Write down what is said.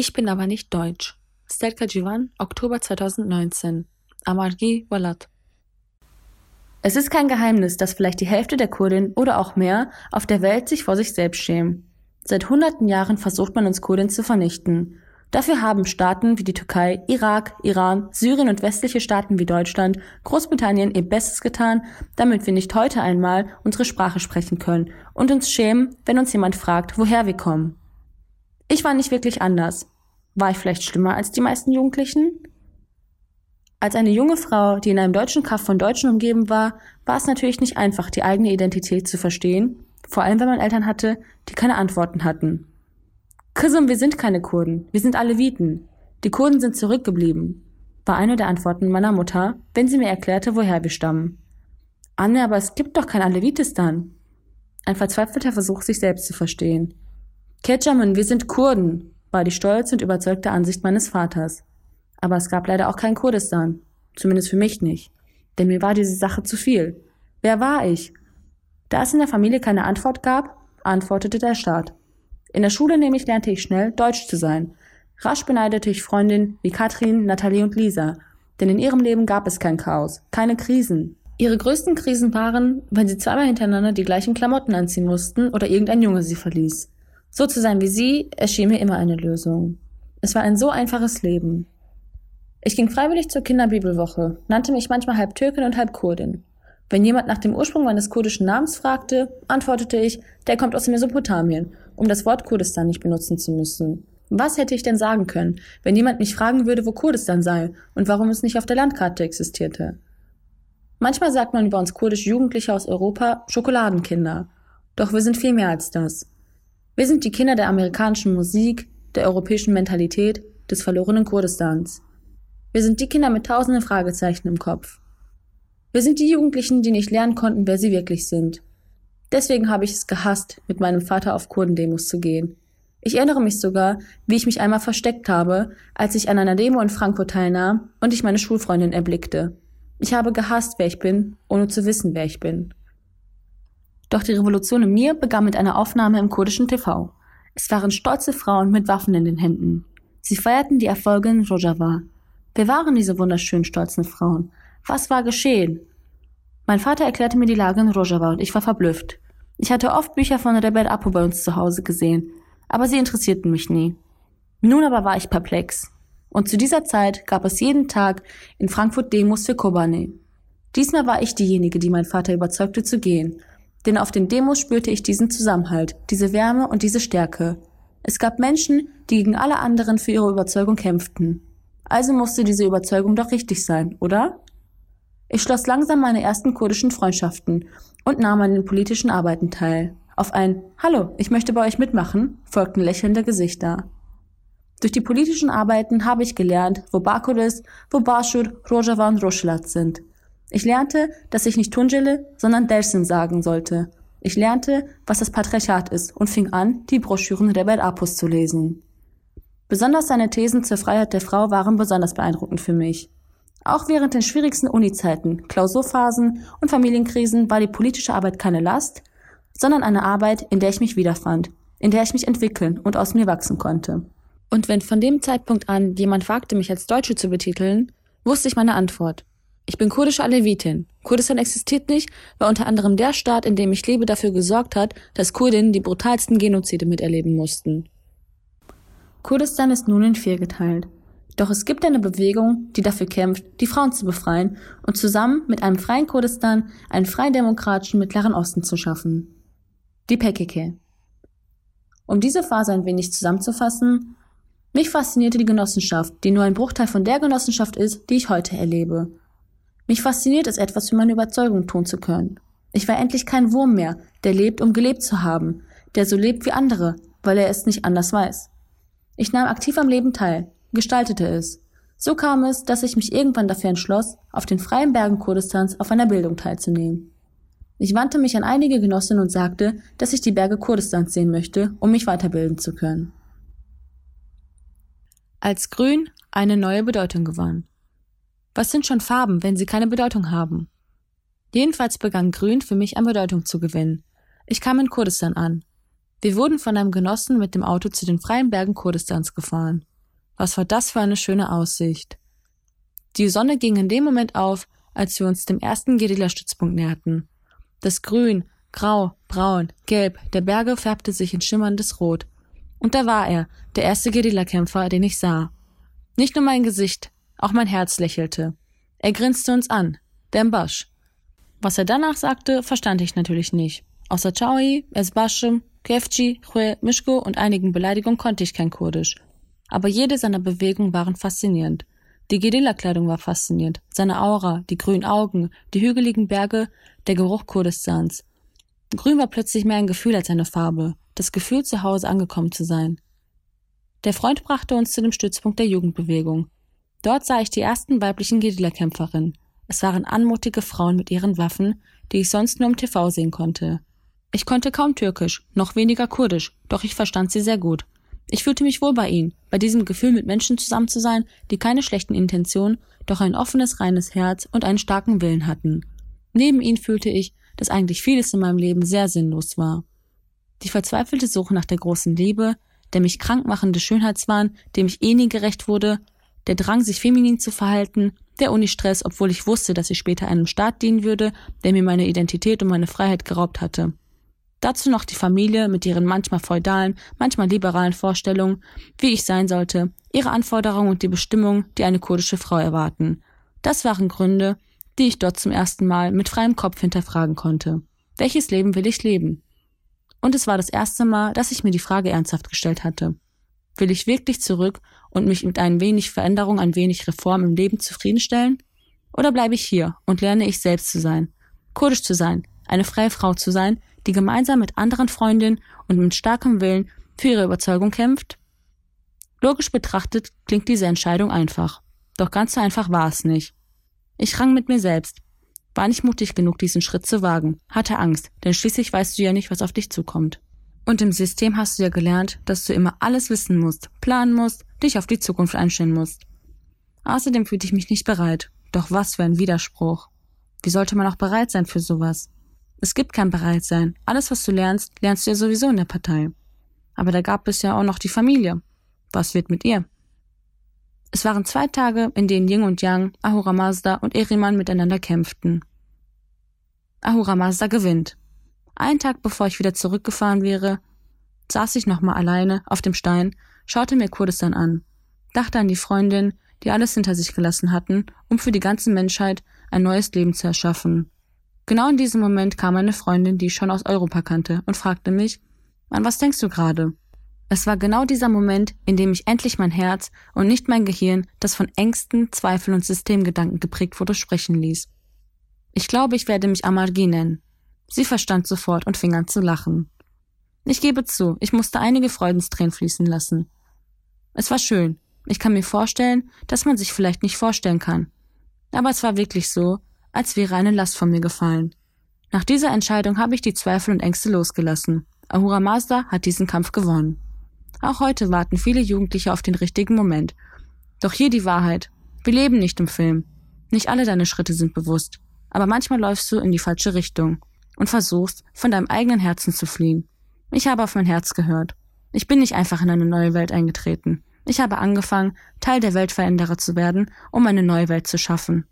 Ich bin aber nicht deutsch. Stelka Jivan, Oktober 2019. Amargi Walat. Es ist kein Geheimnis, dass vielleicht die Hälfte der Kurdin oder auch mehr auf der Welt sich vor sich selbst schämen. Seit hunderten Jahren versucht man uns Kurdin zu vernichten. Dafür haben Staaten wie die Türkei, Irak, Iran, Syrien und westliche Staaten wie Deutschland, Großbritannien ihr Bestes getan, damit wir nicht heute einmal unsere Sprache sprechen können und uns schämen, wenn uns jemand fragt, woher wir kommen. Ich war nicht wirklich anders. War ich vielleicht schlimmer als die meisten Jugendlichen? Als eine junge Frau, die in einem deutschen Kaff von Deutschen umgeben war, war es natürlich nicht einfach, die eigene Identität zu verstehen, vor allem wenn man Eltern hatte, die keine Antworten hatten. Kızım, wir sind keine Kurden, wir sind Aleviten. Die Kurden sind zurückgeblieben, war eine der Antworten meiner Mutter, wenn sie mir erklärte, woher wir stammen. Anne, aber es gibt doch kein Alevitistan. Ein verzweifelter Versuch, sich selbst zu verstehen. Ketchamen, wir sind Kurden, war die stolze und überzeugte Ansicht meines Vaters. Aber es gab leider auch kein Kurdistan. Zumindest für mich nicht. Denn mir war diese Sache zu viel. Wer war ich? Da es in der Familie keine Antwort gab, antwortete der Staat. In der Schule nämlich lernte ich schnell, Deutsch zu sein. Rasch beneidete ich Freundinnen wie Katrin, Nathalie und Lisa. Denn in ihrem Leben gab es kein Chaos, keine Krisen. Ihre größten Krisen waren, wenn sie zweimal hintereinander die gleichen Klamotten anziehen mussten oder irgendein Junge sie verließ. So zu sein wie sie erschien mir immer eine Lösung. Es war ein so einfaches Leben. Ich ging freiwillig zur Kinderbibelwoche, nannte mich manchmal halb Türkin und halb Kurdin. Wenn jemand nach dem Ursprung meines kurdischen Namens fragte, antwortete ich, der kommt aus Mesopotamien, um das Wort Kurdistan nicht benutzen zu müssen. Was hätte ich denn sagen können, wenn jemand mich fragen würde, wo Kurdistan sei und warum es nicht auf der Landkarte existierte? Manchmal sagt man über uns kurdische Jugendliche aus Europa Schokoladenkinder. Doch wir sind viel mehr als das. Wir sind die Kinder der amerikanischen Musik, der europäischen Mentalität, des verlorenen Kurdistans. Wir sind die Kinder mit tausenden Fragezeichen im Kopf. Wir sind die Jugendlichen, die nicht lernen konnten, wer sie wirklich sind. Deswegen habe ich es gehasst, mit meinem Vater auf Kurdendemos zu gehen. Ich erinnere mich sogar, wie ich mich einmal versteckt habe, als ich an einer Demo in Frankfurt teilnahm und ich meine Schulfreundin erblickte. Ich habe gehasst, wer ich bin, ohne zu wissen, wer ich bin. Doch die Revolution in mir begann mit einer Aufnahme im kurdischen TV. Es waren stolze Frauen mit Waffen in den Händen. Sie feierten die Erfolge in Rojava, Wer waren diese wunderschönen, stolzen Frauen? Was war geschehen? Mein Vater erklärte mir die Lage in Rojava und ich war verblüfft. Ich hatte oft Bücher von Rebel Apo bei uns zu Hause gesehen, aber sie interessierten mich nie. Nun aber war ich perplex. Und zu dieser Zeit gab es jeden Tag in Frankfurt Demos für Kobane. Diesmal war ich diejenige, die mein Vater überzeugte zu gehen, denn auf den Demos spürte ich diesen Zusammenhalt, diese Wärme und diese Stärke. Es gab Menschen, die gegen alle anderen für ihre Überzeugung kämpften. Also musste diese Überzeugung doch richtig sein, oder? Ich schloss langsam meine ersten kurdischen Freundschaften und nahm an den politischen Arbeiten teil. Auf ein Hallo, ich möchte bei euch mitmachen folgten lächelnde Gesichter. Durch die politischen Arbeiten habe ich gelernt, wo Bakuris, wo Bashur, Rojava und Roshlat sind. Ich lernte, dass ich nicht Tunjele, sondern Dersin sagen sollte. Ich lernte, was das Patriarchat ist und fing an, die Broschüren Rebel Apus zu lesen. Besonders seine Thesen zur Freiheit der Frau waren besonders beeindruckend für mich. Auch während den schwierigsten Uni-Zeiten, Klausurphasen und Familienkrisen war die politische Arbeit keine Last, sondern eine Arbeit, in der ich mich wiederfand, in der ich mich entwickeln und aus mir wachsen konnte. Und wenn von dem Zeitpunkt an jemand wagte, mich als Deutsche zu betiteln, wusste ich meine Antwort. Ich bin kurdische Alevitin. Kurdistan existiert nicht, weil unter anderem der Staat, in dem ich lebe, dafür gesorgt hat, dass Kurdinnen die brutalsten Genozide miterleben mussten. Kurdistan ist nun in vier geteilt. Doch es gibt eine Bewegung, die dafür kämpft, die Frauen zu befreien und zusammen mit einem freien Kurdistan einen freien demokratischen Mittleren Osten zu schaffen. Die PKK. Um diese Phase ein wenig zusammenzufassen, mich faszinierte die Genossenschaft, die nur ein Bruchteil von der Genossenschaft ist, die ich heute erlebe. Mich fasziniert es, etwas für meine Überzeugung tun zu können. Ich war endlich kein Wurm mehr, der lebt, um gelebt zu haben, der so lebt wie andere, weil er es nicht anders weiß. Ich nahm aktiv am Leben teil, gestaltete es. So kam es, dass ich mich irgendwann dafür entschloss, auf den freien Bergen Kurdistans auf einer Bildung teilzunehmen. Ich wandte mich an einige Genossinnen und sagte, dass ich die Berge Kurdistans sehen möchte, um mich weiterbilden zu können. Als Grün eine neue Bedeutung gewann. Was sind schon Farben, wenn sie keine Bedeutung haben? Jedenfalls begann Grün für mich an Bedeutung zu gewinnen. Ich kam in Kurdistan an, wir wurden von einem Genossen mit dem Auto zu den freien Bergen Kurdistans gefahren. Was war das für eine schöne Aussicht? Die Sonne ging in dem Moment auf, als wir uns dem ersten Guerilla-Stützpunkt näherten. Das Grün, Grau, Braun, Gelb der Berge färbte sich in schimmerndes Rot. Und da war er, der erste Guerillakämpfer, den ich sah. Nicht nur mein Gesicht, auch mein Herz lächelte. Er grinste uns an, der Mbasch. Was er danach sagte, verstand ich natürlich nicht. Außer Chaui, Esbaschem, Kefci, Chwe, Mischko und einigen Beleidigungen konnte ich kein Kurdisch. Aber jede seiner Bewegungen waren faszinierend. Die Guerilla-Kleidung war faszinierend, seine Aura, die grünen Augen, die hügeligen Berge, der Geruch Kurdistans. Grün war plötzlich mehr ein Gefühl als eine Farbe, das Gefühl, zu Hause angekommen zu sein. Der Freund brachte uns zu dem Stützpunkt der Jugendbewegung. Dort sah ich die ersten weiblichen Guerillakämpferinnen. Es waren anmutige Frauen mit ihren Waffen, die ich sonst nur im TV sehen konnte. Ich konnte kaum Türkisch, noch weniger Kurdisch, doch ich verstand sie sehr gut. Ich fühlte mich wohl bei ihnen, bei diesem Gefühl, mit Menschen zusammen zu sein, die keine schlechten Intentionen, doch ein offenes, reines Herz und einen starken Willen hatten. Neben ihnen fühlte ich, dass eigentlich vieles in meinem Leben sehr sinnlos war. Die verzweifelte Suche nach der großen Liebe, der mich krankmachende Schönheitswahn, dem ich eh nie gerecht wurde, der Drang, sich feminin zu verhalten, der Unistress, obwohl ich wusste, dass ich später einem Staat dienen würde, der mir meine Identität und meine Freiheit geraubt hatte. Dazu noch die Familie mit ihren manchmal feudalen, manchmal liberalen Vorstellungen, wie ich sein sollte, ihre Anforderungen und die Bestimmungen, die eine kurdische Frau erwarten. Das waren Gründe, die ich dort zum ersten Mal mit freiem Kopf hinterfragen konnte. Welches Leben will ich leben? Und es war das erste Mal, dass ich mir die Frage ernsthaft gestellt hatte. Will ich wirklich zurück und mich mit ein wenig Veränderung, ein wenig Reform im Leben zufriedenstellen? Oder bleibe ich hier und lerne ich selbst zu sein, kurdisch zu sein, eine freie Frau zu sein, die gemeinsam mit anderen Freundinnen und mit starkem Willen für ihre Überzeugung kämpft? Logisch betrachtet klingt diese Entscheidung einfach. Doch ganz so einfach war es nicht. Ich rang mit mir selbst. War nicht mutig genug, diesen Schritt zu wagen, hatte Angst, denn schließlich weißt du ja nicht, was auf dich zukommt. Und im System hast du ja gelernt, dass du immer alles wissen musst, planen musst, dich auf die Zukunft einstellen musst. Außerdem fühlte ich mich nicht bereit. Doch was für ein Widerspruch. Wie sollte man auch bereit sein für sowas? Es gibt kein Bereitsein. Alles, was du lernst, lernst du ja sowieso in der Partei. Aber da gab es ja auch noch die Familie. Was wird mit ihr? Es waren zwei Tage, in denen Ying und Yang, Ahura Mazda und Eriman miteinander kämpften. Ahura Mazda gewinnt. Einen Tag bevor ich wieder zurückgefahren wäre, saß ich nochmal alleine auf dem Stein, schaute mir Kurdistan an, dachte an die Freundin, die alles hinter sich gelassen hatten, um für die ganze Menschheit ein neues Leben zu erschaffen. Genau in diesem Moment kam eine Freundin, die ich schon aus Europa kannte, und fragte mich, an was denkst du gerade? Es war genau dieser Moment, in dem ich endlich mein Herz und nicht mein Gehirn, das von Ängsten, Zweifeln und Systemgedanken geprägt wurde, sprechen ließ. Ich glaube, ich werde mich Amargi nennen. Sie verstand sofort und fing an zu lachen. Ich gebe zu, ich musste einige Freudenstränen fließen lassen. Es war schön. Ich kann mir vorstellen, dass man sich vielleicht nicht vorstellen kann. Aber es war wirklich so, als wäre eine Last von mir gefallen. Nach dieser Entscheidung habe ich die Zweifel und Ängste losgelassen. Ahura Mazda hat diesen Kampf gewonnen. Auch heute warten viele Jugendliche auf den richtigen Moment. Doch hier die Wahrheit. Wir leben nicht im Film. Nicht alle deine Schritte sind bewusst. Aber manchmal läufst du in die falsche Richtung und versuchst, von deinem eigenen Herzen zu fliehen. Ich habe auf mein Herz gehört. Ich bin nicht einfach in eine neue Welt eingetreten. Ich habe angefangen, Teil der Weltveränderer zu werden, um eine neue Welt zu schaffen.